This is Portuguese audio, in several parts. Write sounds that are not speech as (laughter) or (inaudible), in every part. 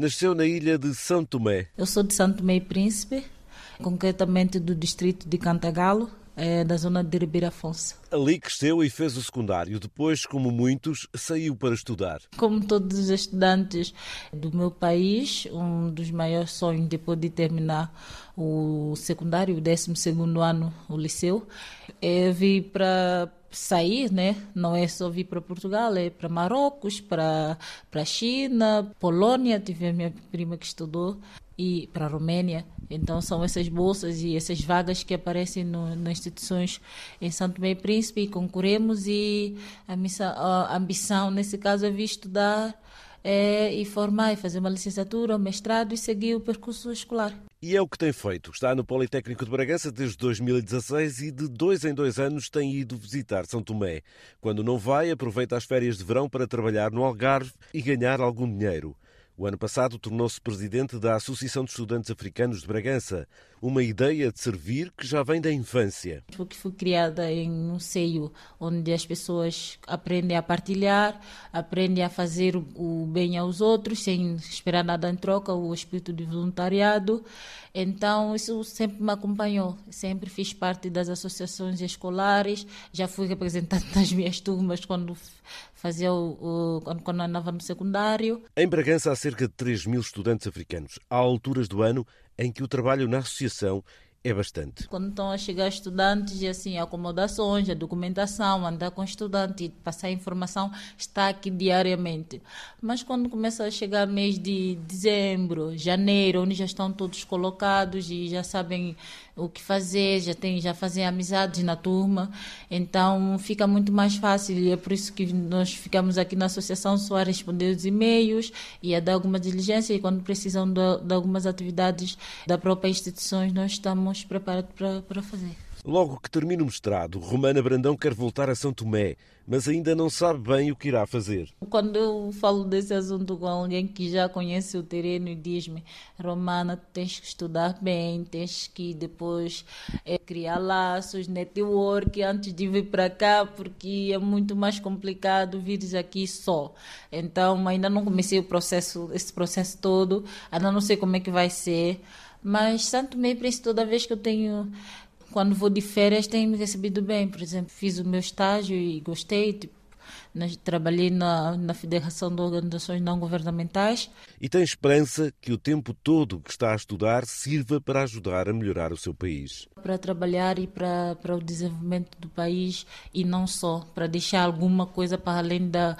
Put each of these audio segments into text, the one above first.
nasceu na ilha de São Tomé. Eu sou de São Tomé e Príncipe, concretamente do distrito de Cantagalo, é, da zona de Ribeira Afonso. Ali cresceu e fez o secundário. Depois, como muitos, saiu para estudar. Como todos os estudantes do meu país, um dos maiores sonhos depois de terminar o secundário, o 12 ano, o liceu, é vir para sair, né? Não é só vir para Portugal, é para Marrocos, para para China, Polônia, tive a minha prima que estudou e para a Roménia. Então são essas bolsas e essas vagas que aparecem no, nas instituições em Santo Tomé e Príncipe e concorremos e a, missa, a ambição nesse caso é vir estudar é, e formar e fazer uma licenciatura, um mestrado e seguir o percurso escolar. E é o que tem feito. Está no Politécnico de Bragança desde 2016 e de dois em dois anos tem ido visitar São Tomé. Quando não vai, aproveita as férias de verão para trabalhar no Algarve e ganhar algum dinheiro. O ano passado tornou-se presidente da Associação de Estudantes Africanos de Bragança, uma ideia de servir que já vem da infância. Porque foi criada em um seio onde as pessoas aprendem a partilhar, aprendem a fazer o bem aos outros sem esperar nada em troca, o espírito de voluntariado. Então, isso sempre me acompanhou. Sempre fiz parte das associações escolares, já fui representante (laughs) das minhas turmas quando fazia o, o quando, andava no secundário. Em Bragança há cerca de 3 mil estudantes africanos. Há alturas do ano em que o trabalho na associação é bastante. Quando estão a chegar estudantes, e assim, acomodações, a documentação, andar com estudante, passar informação, está aqui diariamente. Mas quando começa a chegar mês de dezembro, janeiro, onde já estão todos colocados e já sabem o que fazer, já tem, já fazem amizades na turma, então fica muito mais fácil e é por isso que nós ficamos aqui na associação só a responder os e-mails e a dar alguma diligência e quando precisam de, de algumas atividades da própria instituição nós estamos preparados para, para fazer. Logo que termina o mestrado, Romana Brandão quer voltar a São Tomé, mas ainda não sabe bem o que irá fazer. Quando eu falo desse assunto com alguém que já conhece o terreno e diz-me, Romana, tens que estudar bem, tens que depois é, criar laços, network antes de vir para cá, porque é muito mais complicado vir aqui só. Então, ainda não comecei o processo, esse processo todo, ainda não sei como é que vai ser. Mas Santo Tomé, toda vez que eu tenho quando vou de férias tem me recebido bem. Por exemplo, fiz o meu estágio e gostei. Tipo, trabalhei na, na Federação de Organizações Não Governamentais. E tem esperança que o tempo todo que está a estudar sirva para ajudar a melhorar o seu país. Para trabalhar e para, para o desenvolvimento do país e não só, para deixar alguma coisa para além da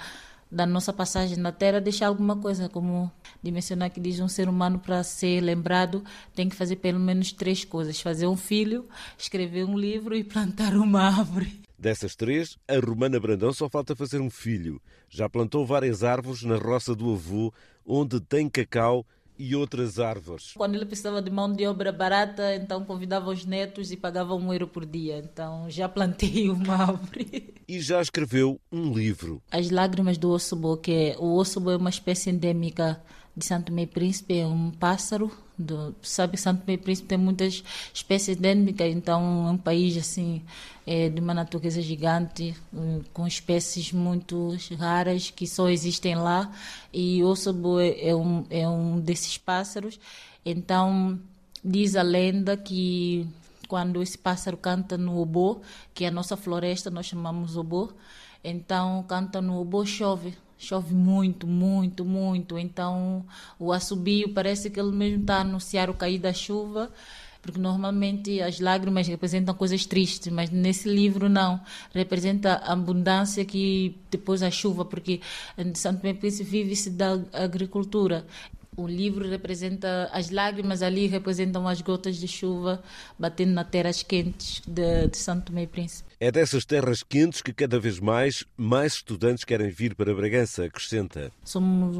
da nossa passagem na Terra deixar alguma coisa, como de mencionar que diz um ser humano para ser lembrado tem que fazer pelo menos três coisas: fazer um filho, escrever um livro e plantar uma árvore. Dessas três, a Romana Brandão só falta fazer um filho. Já plantou várias árvores na roça do avô, onde tem cacau e outras árvores. Quando ele precisava de mão de obra barata, então convidava os netos e pagava um euro por dia. Então já plantei (laughs) uma árvore. E já escreveu um livro. As Lágrimas do Ossobo, que é, o Ossobo é uma espécie endêmica de Santo Tomé Príncipe, é um pássaro. Do, sabe que Santo Tomé Príncipe tem muitas espécies endêmicas, então é um país assim é, de uma natureza gigante, com espécies muito raras que só existem lá. E o Osobo é, é, um, é um desses pássaros. Então, diz a lenda que quando esse pássaro canta no obô, que é a nossa floresta, nós chamamos obô, então canta no obô, chove chove muito, muito, muito. Então o assobio parece que ele mesmo está a anunciar o cair da chuva porque normalmente as lágrimas representam coisas tristes, mas nesse livro não, representa a abundância que depois a chuva, porque Santo Tomé vive-se da agricultura. O livro representa as lágrimas ali representam as gotas de chuva batendo nas terras quentes de, de Santo e Príncipe. É dessas terras quentes que cada vez mais mais estudantes querem vir para Bragança, acrescenta. Somos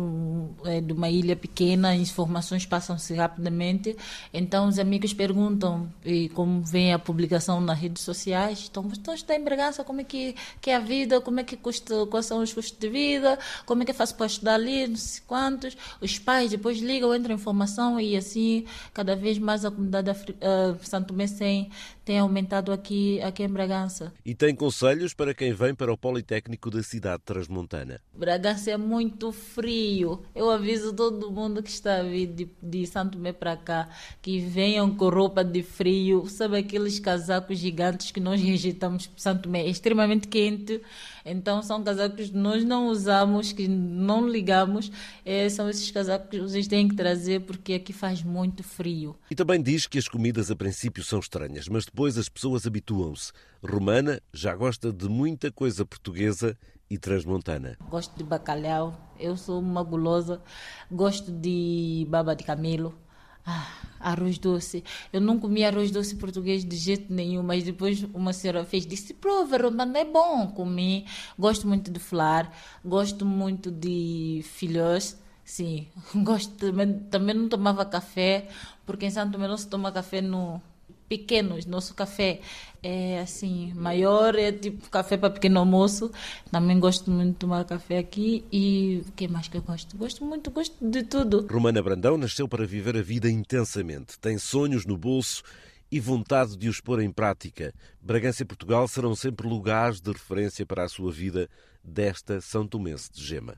é, de uma ilha pequena, as informações passam-se rapidamente, então os amigos perguntam, e como vem a publicação nas redes sociais, então, então está em Bragança, como é que, que é a vida, como é que custa, quais são os custos de vida, como é que faço para estudar ali, não sei quantos. Os pais depois ligam, entra informação e assim cada vez mais a comunidade uh, Santo Tomé tem aumentado aqui, aqui em Bragança. E tem conselhos para quem vem para o Politécnico da cidade transmontana. Bragança é muito frio. Eu aviso todo mundo que está a vir de, de Santo Tomé para cá que venham com roupa de frio. Sabe aqueles casacos gigantes que nós rejeitamos para Santo Tomé? É extremamente quente. Então são casacos que nós não usamos, que não ligamos. É, são esses casacos que vocês têm que trazer porque aqui faz muito frio. E também diz que as comidas a princípio são estranhas, mas depois as pessoas habituam-se. Romana já gosta de muita coisa portuguesa e transmontana. Gosto de bacalhau, eu sou uma gulosa, gosto de baba de camelo. Ah, arroz doce. Eu não comi arroz doce português de jeito nenhum, mas depois uma senhora fez, disse, prova, Romana, é bom. Comi. Gosto muito de flar, gosto muito de filhos. Sim, (laughs) gosto também, também não tomava café, porque em Santo Tomé não se toma café no, pequenos. Nosso café é assim, maior, é tipo café para pequeno almoço. Também gosto muito de tomar café aqui e o que mais que eu gosto? Gosto muito, gosto de tudo. Romana Brandão nasceu para viver a vida intensamente. Tem sonhos no bolso e vontade de os pôr em prática. Bragança e Portugal serão sempre lugares de referência para a sua vida desta São Tomense de Gema.